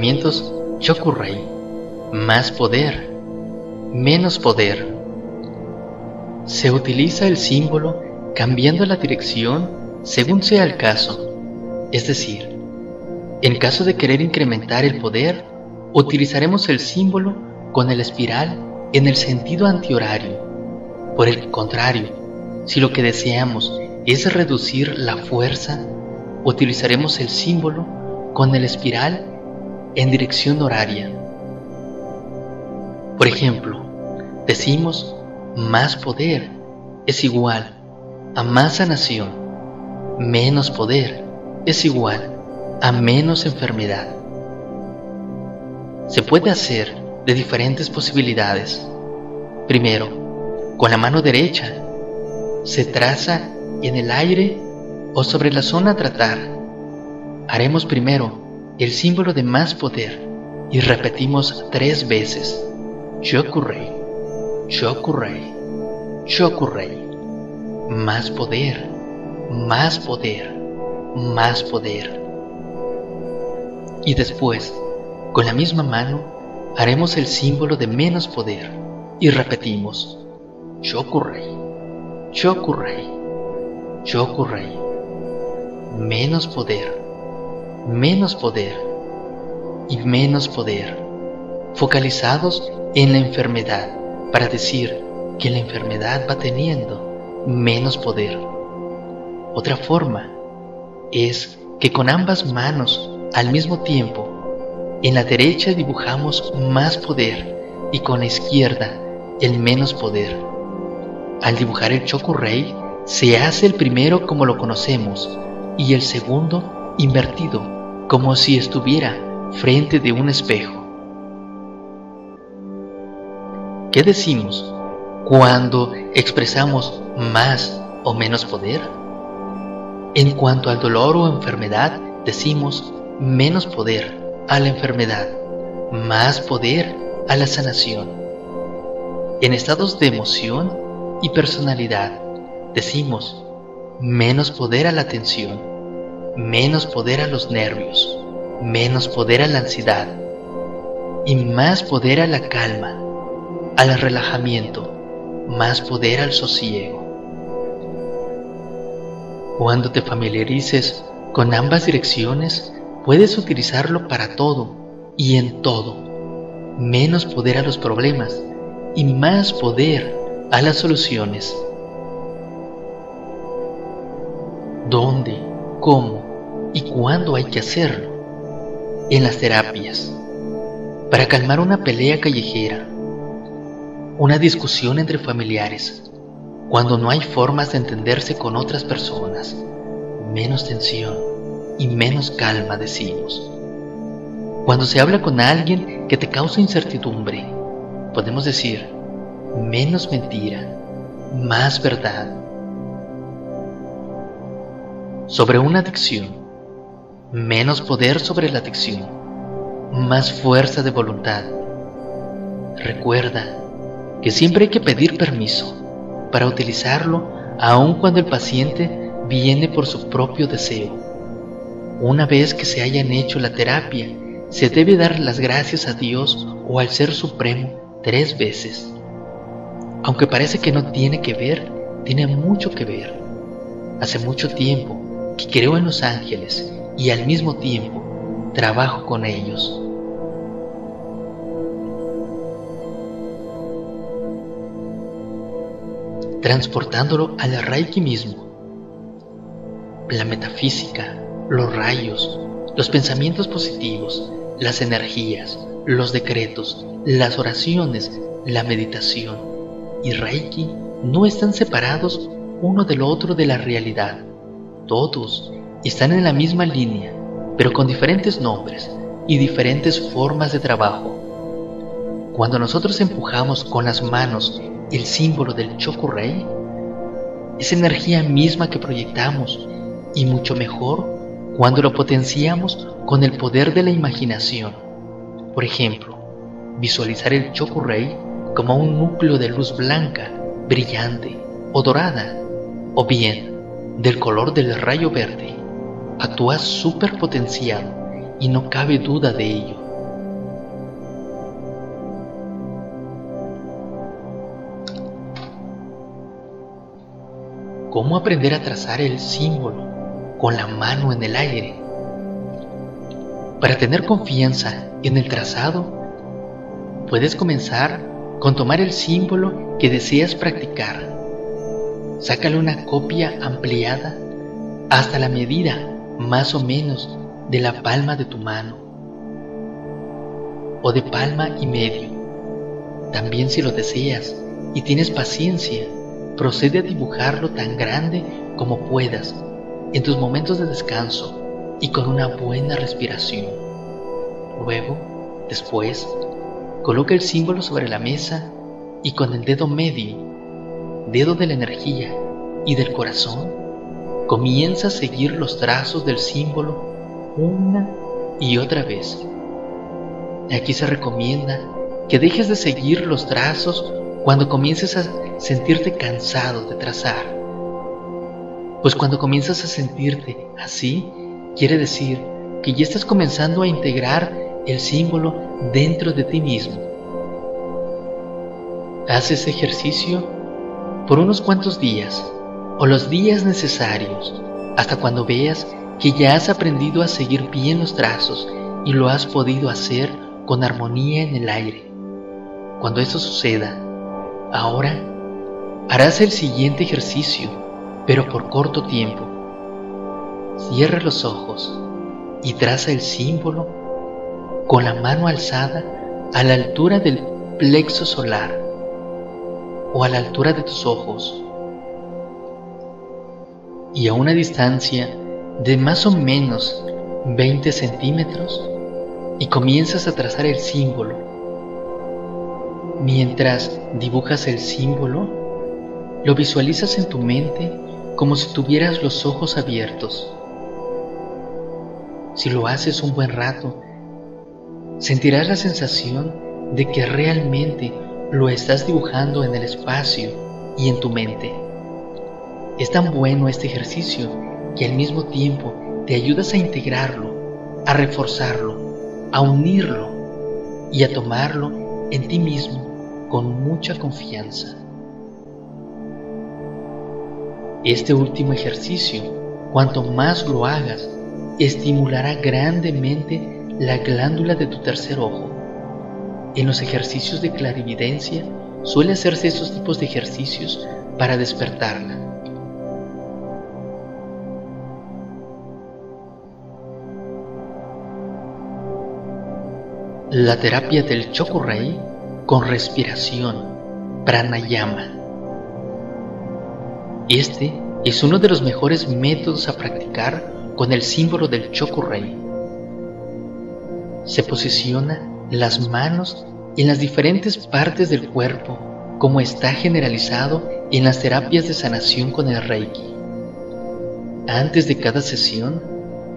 Tratamientos Chokurei. Más poder, menos poder. Se utiliza el símbolo cambiando la dirección según sea el caso. Es decir, en caso de querer incrementar el poder, utilizaremos el símbolo con el espiral en el sentido antihorario. Por el contrario, si lo que deseamos es reducir la fuerza, utilizaremos el símbolo con el espiral en dirección horaria. Por ejemplo, decimos más poder es igual a más sanación, menos poder es igual a menos enfermedad. Se puede hacer de diferentes posibilidades. Primero, con la mano derecha, se traza en el aire o sobre la zona a tratar. Haremos primero el símbolo de más poder y repetimos tres veces. Chokurei, Chokurei, Chokurei. Más poder, más poder, más poder. Y después, con la misma mano, haremos el símbolo de menos poder y repetimos Chokurei, Chokurei, Chokurei. Menos poder, menos poder y menos poder, focalizados en la enfermedad para decir que la enfermedad va teniendo menos poder. Otra forma es que con ambas manos al mismo tiempo, en la derecha dibujamos más poder y con la izquierda el menos poder. Al dibujar el Chokurei, se hace el primero como lo conocemos y el segundo invertido, como si estuviera frente de un espejo. ¿Qué decimos cuando expresamos más o menos poder? En cuanto al dolor o enfermedad, decimos menos poder a la enfermedad, más poder a la sanación. En estados de emoción y personalidad decimos menos poder a la tensión, menos poder a los nervios, menos poder a la ansiedad y más poder a la calma, al relajamiento, más poder al sosiego. Cuando te familiarices con ambas direcciones, Puedes utilizarlo para todo y en todo. Menos poder a los problemas y más poder a las soluciones. ¿Dónde, cómo y cuándo hay que hacerlo? En las terapias. Para calmar una pelea callejera. Una discusión entre familiares. Cuando no hay formas de entenderse con otras personas. Menos tensión y menos calma decimos. Cuando se habla con alguien que te causa incertidumbre, podemos decir menos mentira, más verdad. Sobre una adicción, menos poder sobre la adicción, más fuerza de voluntad. Recuerda que siempre hay que pedir permiso para utilizarlo aun cuando el paciente viene por su propio deseo. Una vez que se hayan hecho la terapia, se debe dar las gracias a Dios o al Ser Supremo tres veces. Aunque parece que no tiene que ver, tiene mucho que ver. Hace mucho tiempo que creo en los ángeles y al mismo tiempo trabajo con ellos. Transportándolo al Reiki mismo. La metafísica los rayos, los pensamientos positivos, las energías, los decretos, las oraciones, la meditación y Reiki no están separados uno del otro de la realidad. Todos están en la misma línea, pero con diferentes nombres y diferentes formas de trabajo. Cuando nosotros empujamos con las manos el símbolo del Chokurei, esa energía misma que proyectamos y mucho mejor cuando lo potenciamos con el poder de la imaginación. Por ejemplo, visualizar el Chokurei como un núcleo de luz blanca, brillante o dorada, o bien del color del rayo verde. Actúa superpotenciado y no cabe duda de ello. ¿Cómo aprender a trazar el símbolo con la mano en el aire? Para tener confianza en el trazado, puedes comenzar con tomar el símbolo que deseas practicar. Sácale una copia ampliada hasta la medida más o menos de la palma de tu mano o de palma y medio. También si lo deseas y tienes paciencia, procede a dibujarlo tan grande como puedas en tus momentos de descanso y con una buena respiración. Luego, después, coloca el símbolo sobre la mesa y con el dedo medio, dedo de la energía y del corazón, comienza a seguir los trazos del símbolo una y otra vez. Aquí se recomienda que dejes de seguir los trazos cuando comiences a sentirte cansado de trazar. Pues cuando comienzas a sentirte así, quiere decir que ya estás comenzando a integrar el símbolo dentro de ti mismo. Haz ese ejercicio por unos cuantos días o los días necesarios hasta cuando veas que ya has aprendido a seguir bien los trazos y lo has podido hacer con armonía en el aire. Cuando esto suceda, ahora harás el siguiente ejercicio, pero por corto tiempo. Cierra los ojos y traza el símbolo con la mano alzada a la altura del plexo solar o a la altura de tus ojos y a una distancia de más o menos 20 centímetros y comienzas a trazar el símbolo. Mientras dibujas el símbolo, lo visualizas en tu mente como si tuvieras los ojos abiertos. Si lo haces un buen rato, sentirás la sensación de que realmente lo estás dibujando en el espacio y en tu mente. Es tan bueno este ejercicio que al mismo tiempo te ayudas a integrarlo, a reforzarlo, a unirlo y a tomarlo en ti mismo con mucha confianza. Este último ejercicio, cuanto más lo hagas, estimulará grandemente la glándula de tu tercer ojo. En los ejercicios de clarividencia suele hacerse estos tipos de ejercicios para despertarla. La terapia del Chokurei con respiración, pranayama. Este es uno de los mejores métodos a practicar con el símbolo del Chokurei. Se posiciona las manos en las diferentes partes del cuerpo como está generalizado en las terapias de sanación con el Reiki. Antes de cada sesión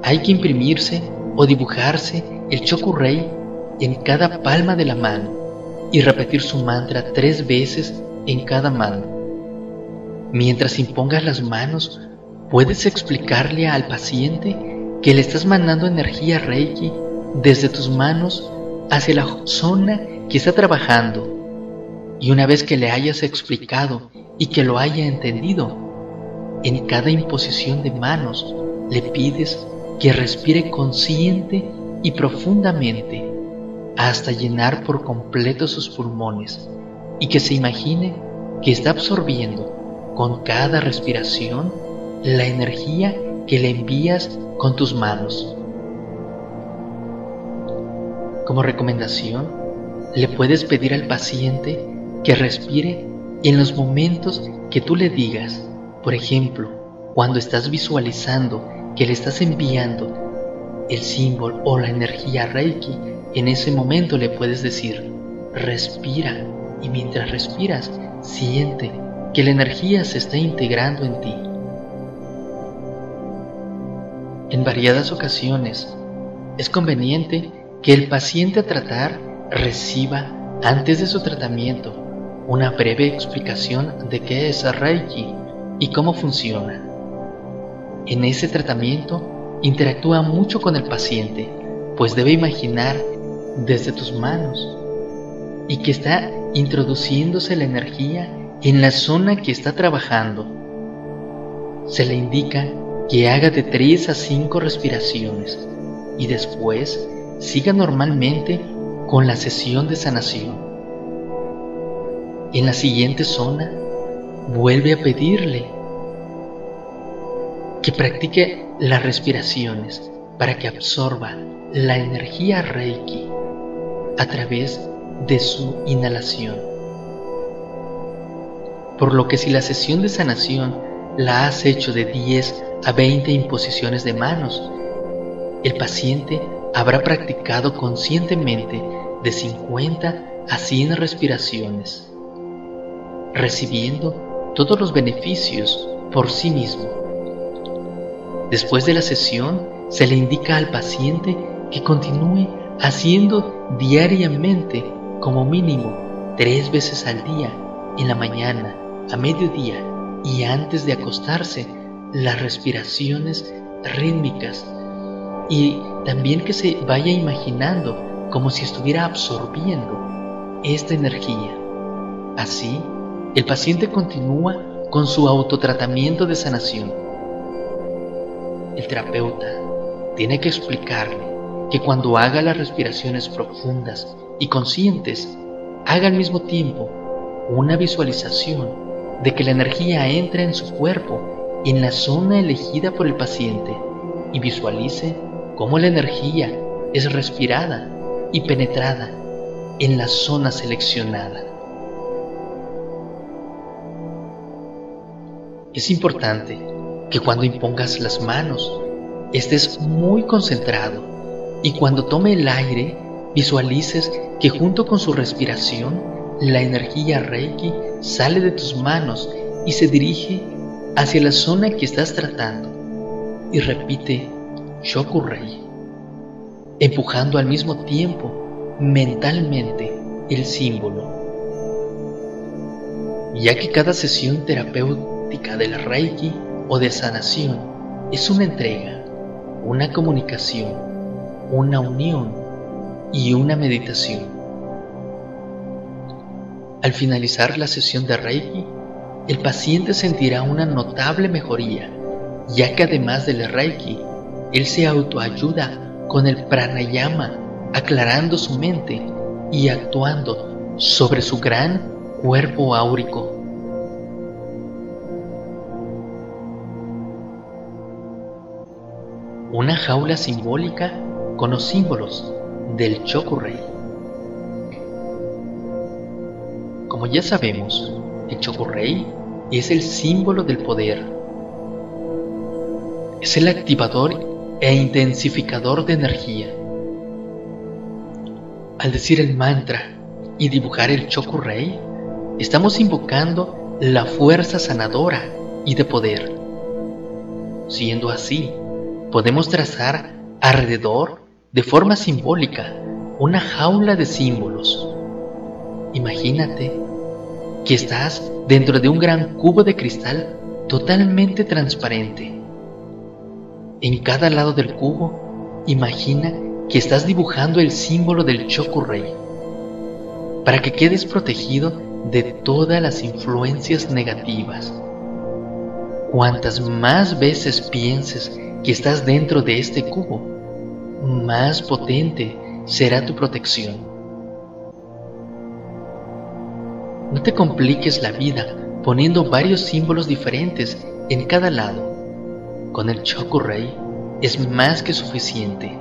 hay que imprimirse o dibujarse el Chokurei en cada palma de la mano y repetir su mantra tres veces en cada mano. Mientras impongas las manos, puedes explicarle al paciente que le estás mandando energía Reiki desde tus manos hacia la zona que está trabajando. Y una vez que le hayas explicado y que lo haya entendido, en cada imposición de manos le pides que respire consciente y profundamente hasta llenar por completo sus pulmones y que se imagine que está absorbiendo con cada respiración la energía que le envías con tus manos. Como recomendación, le puedes pedir al paciente que respire en los momentos que tú le digas, por ejemplo, cuando estás visualizando que le estás enviando el símbolo o la energía Reiki en ese momento le puedes decir, respira y mientras respiras, siente que la energía se está integrando en ti. En variadas ocasiones es conveniente que el paciente a tratar reciba antes de su tratamiento una breve explicación de qué es Reiki y cómo funciona. En ese tratamiento interactúa mucho con el paciente pues debe imaginar desde tus manos y que está introduciéndose la energía en la zona que está trabajando. Se le indica que haga de 3 a 5 respiraciones y después siga normalmente con la sesión de sanación. En la siguiente zona, vuelve a pedirle que practique las respiraciones para que absorba la energía Reiki a través de su inhalación. Por lo que si la sesión de sanación la has hecho de 10 a 20 imposiciones de manos, el paciente habrá practicado conscientemente de 50 a 100 respiraciones, recibiendo todos los beneficios por sí mismo. Después de la sesión, se le indica al paciente que continúe haciendo diariamente como mínimo tres veces al día, en la mañana, a mediodía y antes de acostarse, las respiraciones rítmicas y también que se vaya imaginando como si estuviera absorbiendo esta energía. Así, el paciente continúa con su autotratamiento de sanación. El terapeuta tiene que explicarle que cuando haga las respiraciones profundas y conscientes, haga al mismo tiempo una visualización de que la energía entra en su cuerpo en la zona elegida por el paciente y visualice cómo la energía es respirada y penetrada en la zona seleccionada. Es importante que cuando impongas las manos estés muy concentrado y cuando tome el aire visualices que junto con su respiración la energía Reiki sale de tus manos y se dirige hacia la zona que estás tratando y repite Shokurei, empujando al mismo tiempo mentalmente el símbolo. Ya que cada sesión terapéutica del Reiki o de sanación es una entrega, una comunicación, una unión y una meditación. Al finalizar la sesión de Reiki, el paciente sentirá una notable mejoría, ya que además del Reiki, él se autoayuda con el pranayama, aclarando su mente y actuando sobre su gran cuerpo áurico. Una jaula simbólica con los símbolos del Chokurei. Como ya sabemos, el Chokurei es el símbolo del poder. Es el activador e intensificador de energía. Al decir el mantra y dibujar el Chokurei, estamos invocando la fuerza sanadora y de poder. Siendo así, podemos trazar alrededor, de forma simbólica, una jaula de símbolos. Imagínate que estás dentro de un gran cubo de cristal totalmente transparente en cada lado del cubo, imagina que estás dibujando el símbolo del Chokurei para que quedes protegido de todas las influencias negativas. Cuantas más veces pienses que estás dentro de este cubo, más potente será tu protección. No te compliques la vida poniendo varios símbolos diferentes en cada lado con el Chokurei es más que suficiente,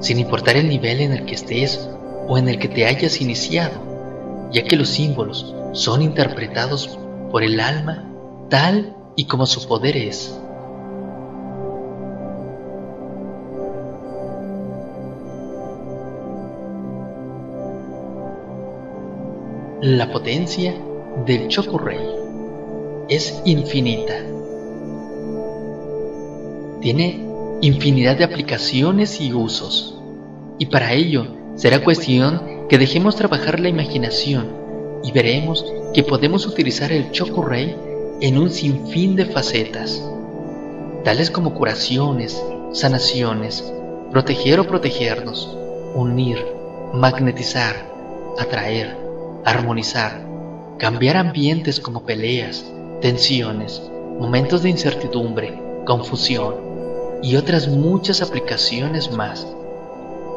sin importar el nivel en el que estés o en el que te hayas iniciado, ya que los símbolos son interpretados por el alma tal y como su poder es. La potencia del Chokurei es infinita tiene infinidad de aplicaciones y usos, y para ello será cuestión que dejemos trabajar la imaginación y veremos que podemos utilizar el Chokurei en un sinfín de facetas, tales como curaciones, sanaciones, proteger o protegernos, unir, magnetizar, atraer, armonizar, cambiar ambientes como peleas, tensiones, momentos de incertidumbre, confusión y otras muchas aplicaciones más.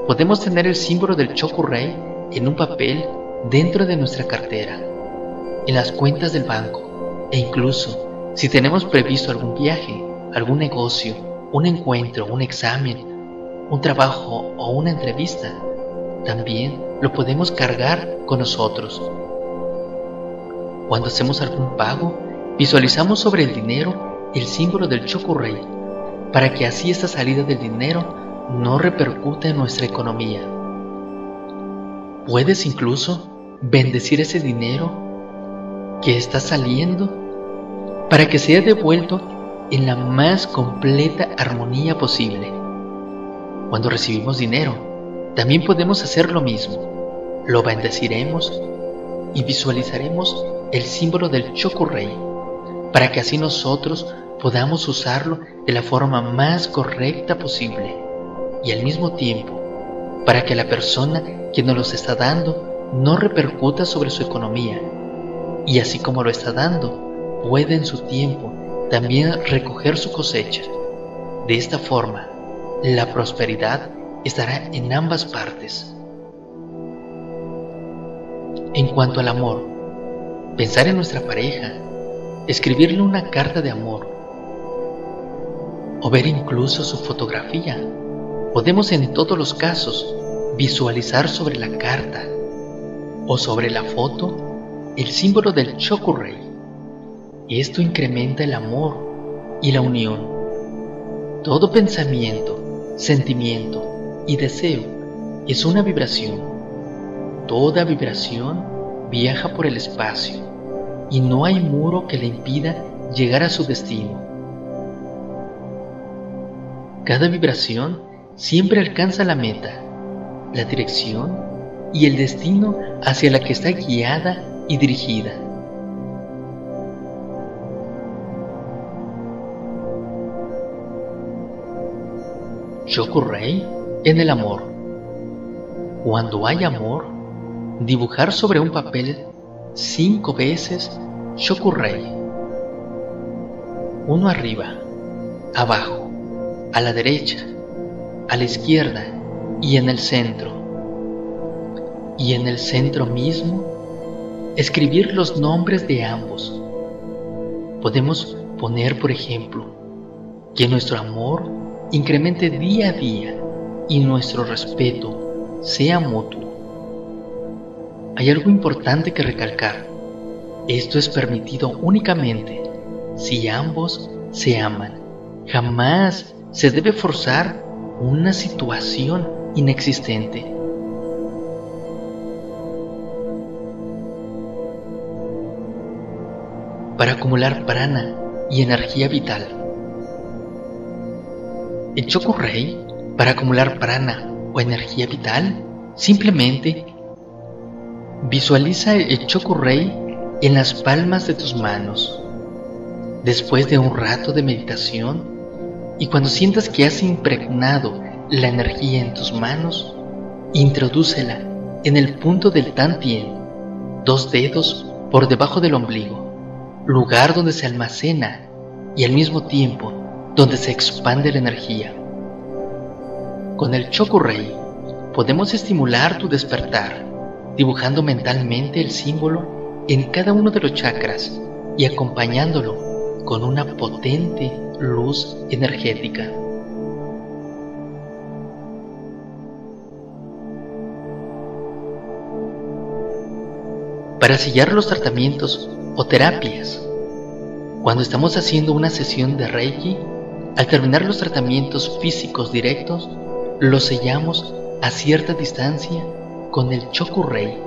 Podemos tener el símbolo del Chokurei en un papel dentro de nuestra cartera, en las cuentas del banco e incluso si tenemos previsto algún viaje, algún negocio, un encuentro, un examen, un trabajo o una entrevista, también lo podemos cargar con nosotros. Cuando hacemos algún pago, visualizamos sobre el dinero el símbolo del Chokurei, para que así esta salida del dinero no repercute en nuestra economía. Puedes incluso bendecir ese dinero que está saliendo para que sea devuelto en la más completa armonía posible. Cuando recibimos dinero, también podemos hacer lo mismo. Lo bendeciremos y visualizaremos el símbolo del Chokurei para que así nosotros podamos usarlo de la forma más correcta posible y al mismo tiempo para que la persona que nos los está dando no repercuta sobre su economía y así como lo está dando puede en su tiempo también recoger su cosecha. De esta forma, la prosperidad estará en ambas partes. En cuanto al amor, pensar en nuestra pareja, escribirle una carta de amor o ver incluso su fotografía. Podemos en todos los casos visualizar sobre la carta o sobre la foto el símbolo del Chokurei. Esto incrementa el amor y la unión. Todo pensamiento, sentimiento y deseo es una vibración. Toda vibración viaja por el espacio y no hay muro que le impida llegar a su destino. Cada vibración siempre alcanza la meta, la dirección y el destino hacia la que está guiada y dirigida. Rey en el amor. Cuando hay amor, dibujar sobre un papel cinco veces Rey. Uno arriba, abajo, a la derecha, a la izquierda y en el centro. Y en el centro mismo, escribir los nombres de ambos. Podemos poner, por ejemplo, que nuestro amor incremente día a día y nuestro respeto sea mutuo. Hay algo importante que recalcar. Esto es permitido únicamente si ambos se aman. Jamás se debe forzar una situación inexistente. Para acumular prana y energía vital. El Rey, para acumular prana o energía vital, simplemente visualiza el Rey en las palmas de tus manos. Después de un rato de meditación, y cuando sientas que has impregnado la energía en tus manos, introdúcela en el punto del Tantien, dos dedos por debajo del ombligo, lugar donde se almacena y al mismo tiempo donde se expande la energía. Con el Chokurei podemos estimular tu despertar, dibujando mentalmente el símbolo en cada uno de los chakras y acompañándolo con una potente luz energética. Para sellar los tratamientos o terapias, cuando estamos haciendo una sesión de Reiki, al terminar los tratamientos físicos directos, los sellamos a cierta distancia con el Chokurei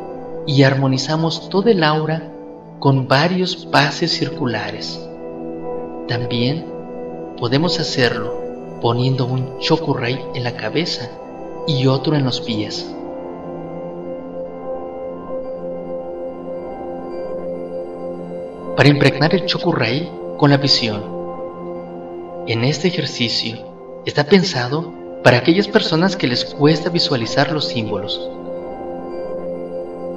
y armonizamos todo el aura con varios pases circulares. También podemos hacerlo poniendo un Chokurei en la cabeza y otro en los pies. Para impregnar el Chokurei con la visión, en este ejercicio está pensado para aquellas personas que les cuesta visualizar los símbolos.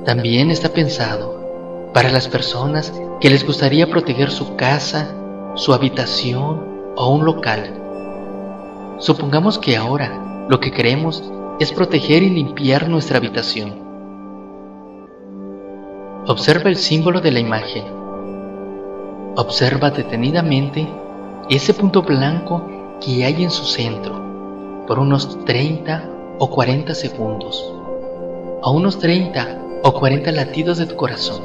También está pensado para las personas que les gustaría proteger su casa, su habitación o un local. Supongamos que ahora lo que queremos es proteger y limpiar nuestra habitación. Observa el símbolo de la imagen. Observa detenidamente ese punto blanco que hay en su centro por unos 30 o 40 segundos, a unos 30 o 40 latidos de tu corazón.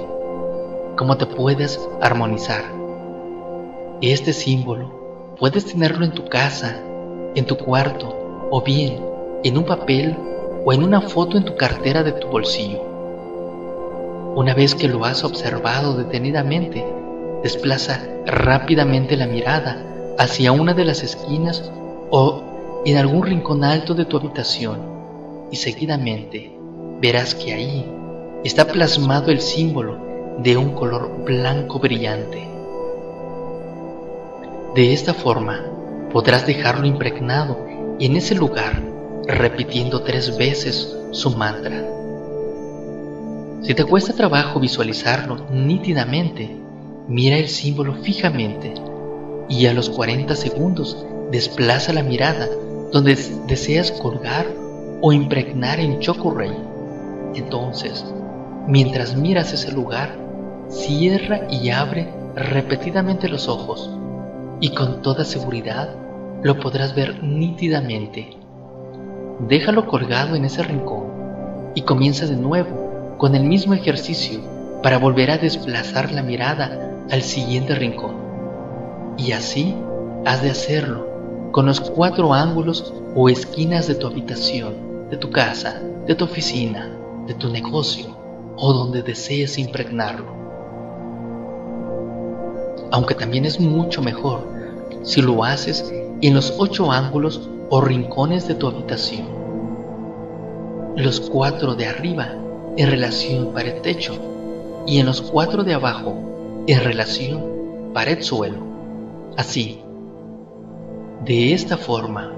¿Cómo te puedes armonizar? Este símbolo puedes tenerlo en tu casa, en tu cuarto o bien en un papel o en una foto en tu cartera de tu bolsillo. Una vez que lo has observado detenidamente, desplaza rápidamente la mirada hacia una de las esquinas o en algún rincón alto de tu habitación y seguidamente verás que ahí está plasmado el símbolo de un color blanco brillante. De esta forma podrás dejarlo impregnado en ese lugar repitiendo tres veces su mantra. Si te cuesta trabajo visualizarlo nítidamente, mira el símbolo fijamente y a los 40 segundos desplaza la mirada donde deseas colgar o impregnar en Chokurei. Entonces, mientras miras ese lugar, cierra y abre repetidamente los ojos y con toda seguridad lo podrás ver nítidamente déjalo colgado en ese rincón y comienza de nuevo con el mismo ejercicio para volver a desplazar la mirada al siguiente rincón. Y así has de hacerlo con los cuatro ángulos o esquinas de tu habitación, de tu casa, de tu oficina, de tu negocio o donde desees impregnarlo. Aunque también es mucho mejor si lo haces en los ocho ángulos o rincones de tu habitación. Los cuatro de arriba en relación pared-techo y en los cuatro de abajo en relación pared-suelo. Así, de esta forma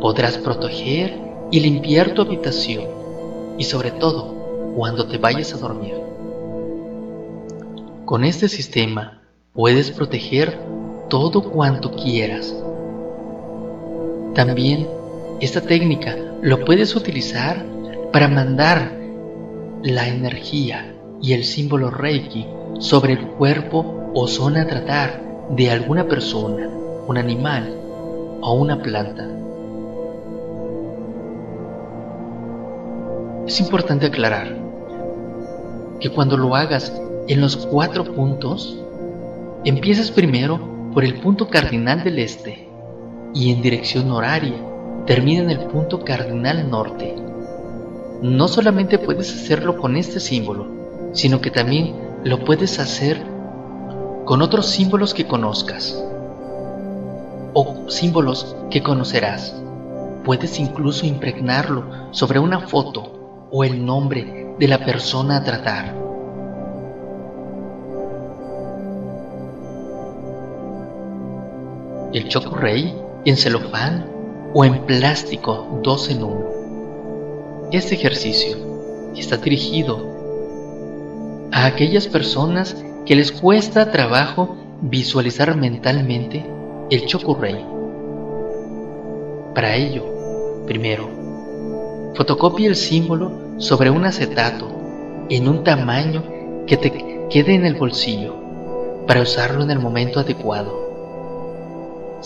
podrás proteger y limpiar tu habitación y sobre todo cuando te vayas a dormir. Con este sistema puedes proteger todo cuanto quieras también esta técnica lo puedes utilizar para mandar la energía y el símbolo Reiki sobre el cuerpo o zona a tratar de alguna persona, un animal o una planta. Es importante aclarar que cuando lo hagas en los cuatro puntos, empieces primero por el punto cardinal del este y en dirección horaria termina en el punto cardinal norte. No solamente puedes hacerlo con este símbolo, sino que también lo puedes hacer con otros símbolos que conozcas o símbolos que conocerás. Puedes incluso impregnarlo sobre una foto o el nombre de la persona a tratar. El Choco en celofán o en plástico dos en uno. Este ejercicio está dirigido a aquellas personas que les cuesta trabajo visualizar mentalmente el Chokurei. Para ello, primero, fotocopia el símbolo sobre un acetato en un tamaño que te quede en el bolsillo para usarlo en el momento adecuado.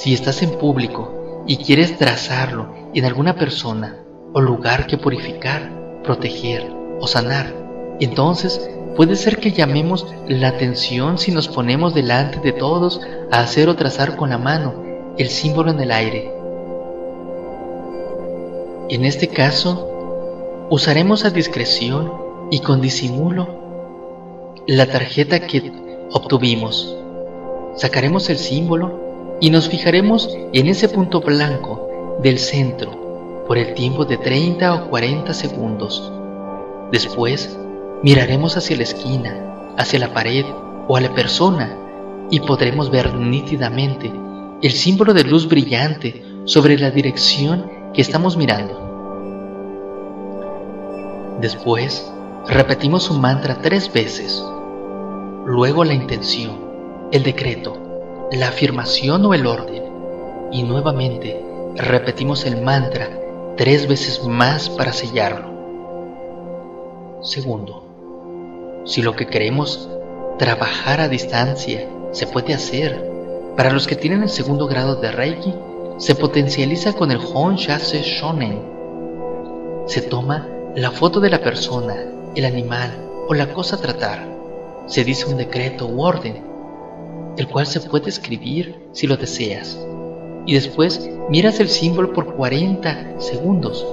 Si estás en público y quieres trazarlo en alguna persona o lugar que purificar, proteger o sanar, entonces puede ser que llamemos la atención si nos ponemos delante de todos a hacer o trazar con la mano el símbolo en el aire. En este caso, usaremos a discreción y con disimulo la tarjeta que obtuvimos. Sacaremos el símbolo y nos fijaremos en ese punto blanco del centro por el tiempo de 30 o 40 segundos. Después miraremos hacia la esquina, hacia la pared o a la persona y podremos ver nítidamente el símbolo de luz brillante sobre la dirección que estamos mirando. Después, repetimos un mantra tres veces. Luego la intención, el decreto, la afirmación o el orden. Y nuevamente repetimos el mantra tres veces más para sellarlo. Segundo, si lo que queremos trabajar a distancia se puede hacer, para los que tienen el segundo grado de Reiki, se potencializa con el Hon Shase Shonen. Se toma la foto de la persona, el animal o la cosa a tratar. Se dice un decreto u orden, el cual se puede escribir si lo deseas. Y después miras el símbolo por 40 segundos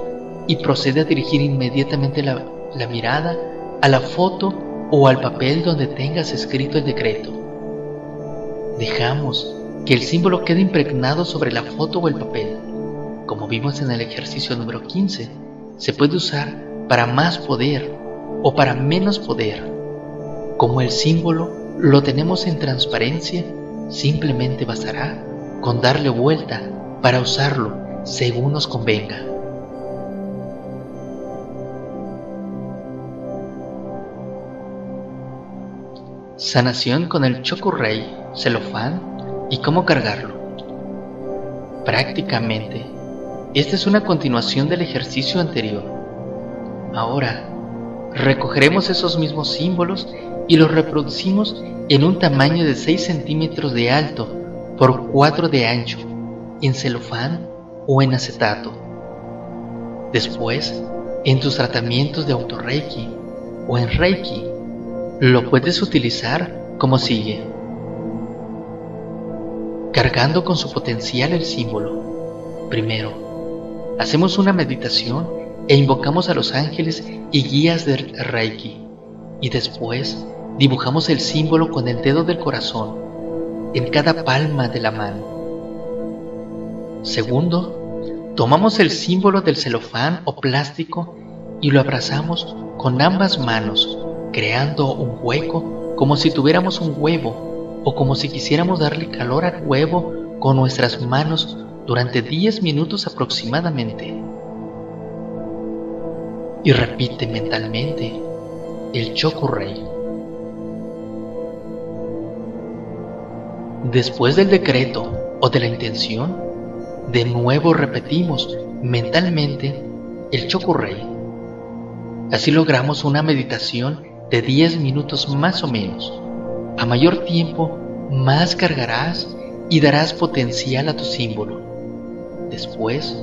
y procede a dirigir inmediatamente la, la mirada a la foto o al papel donde tengas escrito el decreto. Dejamos que el símbolo quede impregnado sobre la foto o el papel. Como vimos en el ejercicio número 15, se puede usar para más poder o para menos poder. Como el símbolo lo tenemos en transparencia, simplemente bastará con darle vuelta para usarlo según nos convenga. Sanación con el Chokurei, celofán y cómo cargarlo. Prácticamente, esta es una continuación del ejercicio anterior. Ahora, recogeremos esos mismos símbolos y los reproducimos en un tamaño de 6 centímetros de alto por 4 de ancho, en celofán o en acetato. Después, en tus tratamientos de autorreiki o en reiki, lo puedes utilizar como sigue. Cargando con su potencial el símbolo. Primero, hacemos una meditación e invocamos a los ángeles y guías del Reiki. Y después, dibujamos el símbolo con el dedo del corazón en cada palma de la mano. Segundo, tomamos el símbolo del celofán o plástico y lo abrazamos con ambas manos creando un hueco como si tuviéramos un huevo o como si quisiéramos darle calor al huevo con nuestras manos durante 10 minutos aproximadamente. Y repite mentalmente el Chokurei. Después del decreto o de la intención, de nuevo repetimos mentalmente el Chokurei. Así logramos una meditación de 10 minutos más o menos. A mayor tiempo, más cargarás y darás potencial a tu símbolo. Después,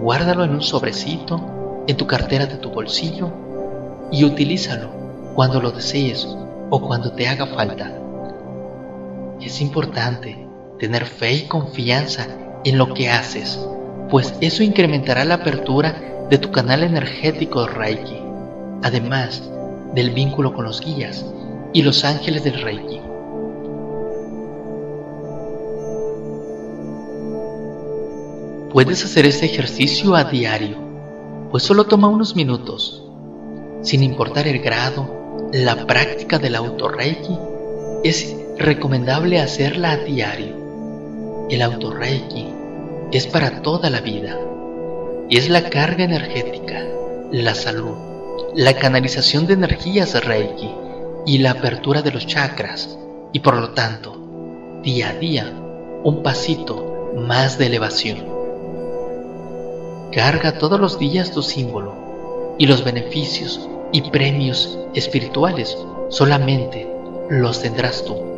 guárdalo en un sobrecito, en tu cartera de tu bolsillo y utilízalo cuando lo desees o cuando te haga falta. Es importante tener fe y confianza en lo que haces, pues eso incrementará la apertura de tu canal energético Reiki. Además, del vínculo con los guías y los ángeles del Reiki. Puedes hacer este ejercicio a diario, pues solo toma unos minutos. Sin importar el grado, la práctica del auto-reiki es recomendable hacerla a diario. El auto-reiki es para toda la vida y es la carga energética, la salud, la canalización de energías Reiki y la apertura de los chakras y por lo tanto, día a día, un pasito más de elevación. Carga todos los días tu símbolo y los beneficios y premios espirituales solamente los tendrás tú.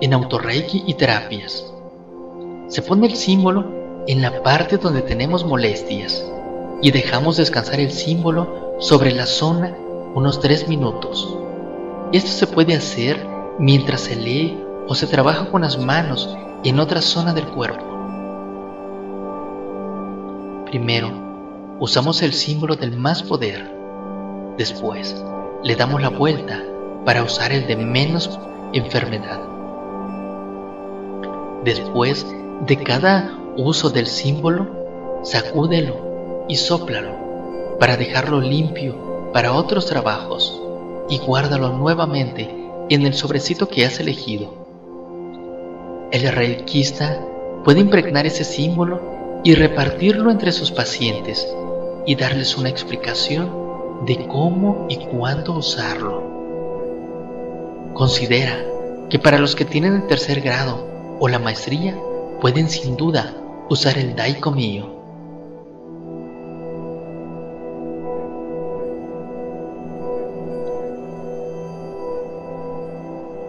En autorreiki y terapias, se pone el símbolo en la parte donde tenemos molestias y dejamos descansar el símbolo sobre la zona unos 3 minutos. Esto se puede hacer mientras se lee o se trabaja con las manos en otra zona del cuerpo. Primero, usamos el símbolo del más poder. Después, le damos la vuelta para usar el de menos enfermedad. Después de cada uso del símbolo, sacúdelo y sóplalo para dejarlo limpio para otros trabajos y guárdalo nuevamente en el sobrecito que has elegido. El reikista puede impregnar ese símbolo y repartirlo entre sus pacientes y darles una explicación de cómo y cuándo usarlo. Considera que para los que tienen el tercer grado o la maestría pueden sin duda usar el Daiko mío.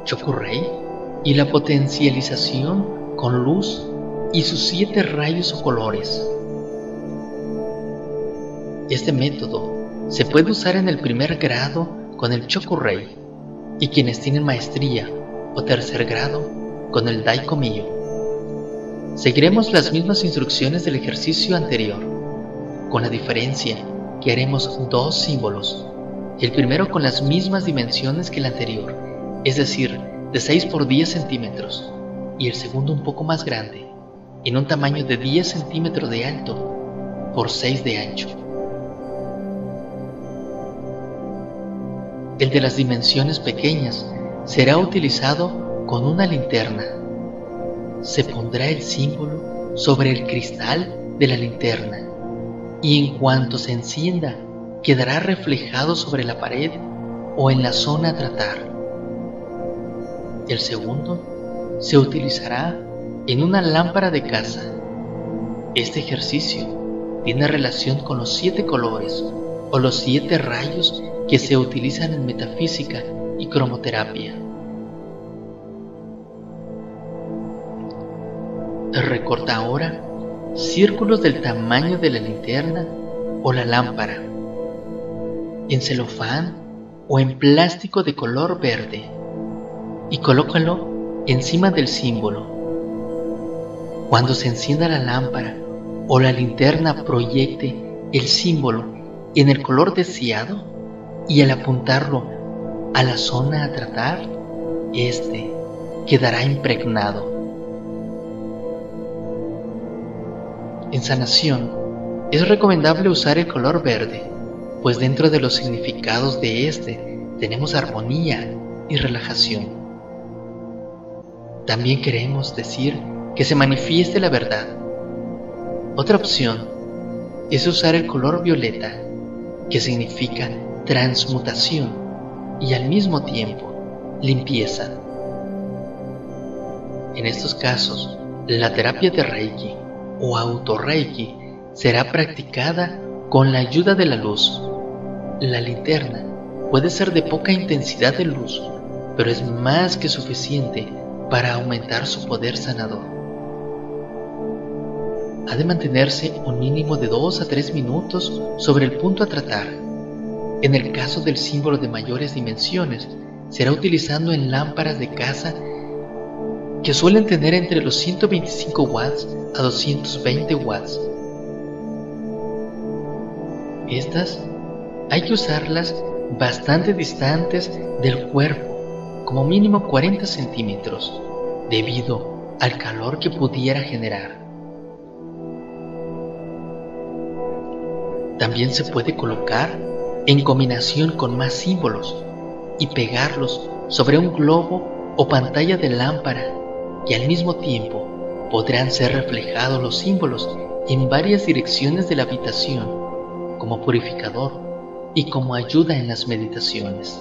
Chokurei y la potencialización con luz y sus siete rayos o colores. Este método se puede usar en el primer grado con el Chokurei y quienes tienen maestría o tercer grado con el Daiko mío. Seguiremos las mismas instrucciones del ejercicio anterior, con la diferencia que haremos dos símbolos, el primero con las mismas dimensiones que el anterior, es decir, de 6 por 10 centímetros, y el segundo un poco más grande, en un tamaño de 10 centímetros de alto por 6 de ancho. El de las dimensiones pequeñas será utilizado con una linterna. Se pondrá el símbolo sobre el cristal de la linterna y en cuanto se encienda quedará reflejado sobre la pared o en la zona a tratar. El segundo se utilizará en una lámpara de casa. Este ejercicio tiene relación con los siete colores o los siete rayos que se utilizan en metafísica y cromoterapia. Recorta ahora círculos del tamaño de la linterna o la lámpara, en celofán o en plástico de color verde y colócalo encima del símbolo. Cuando se encienda la lámpara o la linterna proyecte el símbolo en el color deseado y al apuntarlo a la zona a tratar, este quedará impregnado. En sanación es recomendable usar el color verde, pues dentro de los significados de este tenemos armonía y relajación. También queremos decir que se manifieste la verdad. Otra opción es usar el color violeta, que significa transmutación y al mismo tiempo limpieza. En estos casos, la terapia de Reiki o auto-Reiki será practicada con la ayuda de la luz. La linterna puede ser de poca intensidad de luz, pero es más que suficiente para aumentar su poder sanador. Ha de mantenerse un mínimo de 2 a 3 minutos sobre el punto a tratar. En el caso del símbolo de mayores dimensiones, será utilizando en lámparas de casa que suelen tener entre los 125 watts a 220 watts. Estas hay que usarlas bastante distantes del cuerpo como mínimo 40 centímetros, debido al calor que pudiera generar. También se puede colocar en combinación con más símbolos y pegarlos sobre un globo o pantalla de lámpara y al mismo tiempo podrán ser reflejados los símbolos en varias direcciones de la habitación como purificador y como ayuda en las meditaciones.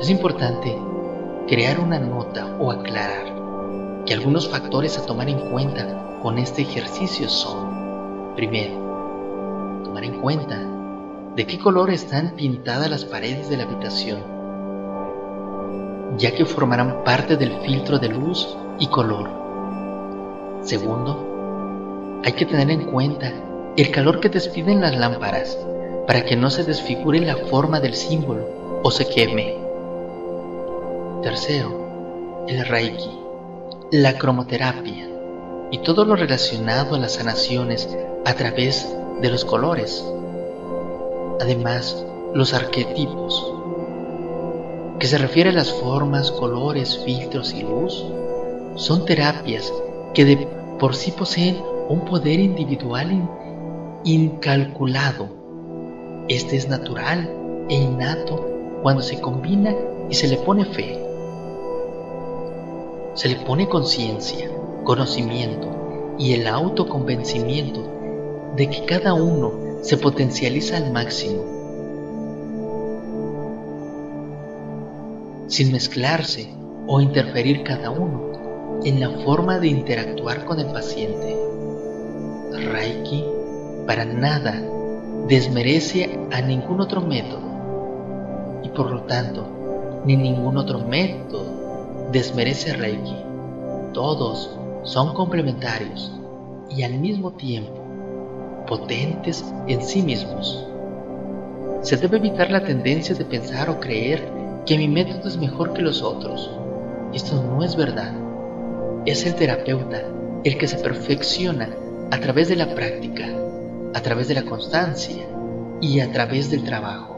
Es importante crear una nota o aclarar que algunos factores a tomar en cuenta con este ejercicio son, primero, tomar en cuenta de qué color están pintadas las paredes de la habitación, ya que formarán parte del filtro de luz y color. Segundo, hay que tener en cuenta el calor que despiden las lámparas para que no se desfigure la forma del símbolo o se queme. Tercero, el Reiki, la cromoterapia y todo lo relacionado a las sanaciones a través de los colores. Además, los arquetipos, que se refiere a las formas, colores, filtros y luz, son terapias que de por sí poseen un poder individual incalculado. Este es natural e innato cuando se combina y se le pone fe. Se le pone conciencia, conocimiento y el autoconvencimiento de que cada uno se potencializa al máximo, sin mezclarse o interferir cada uno en la forma de interactuar con el paciente. Reiki para nada desmerece a ningún otro método y por lo tanto ni ningún otro método desmerece Reiki. Todos son complementarios y al mismo tiempo potentes en sí mismos. Se debe evitar la tendencia de pensar o creer que mi método es mejor que los otros. Esto no es verdad. Es el terapeuta el que se perfecciona a través de la práctica, a través de la constancia y a través del trabajo.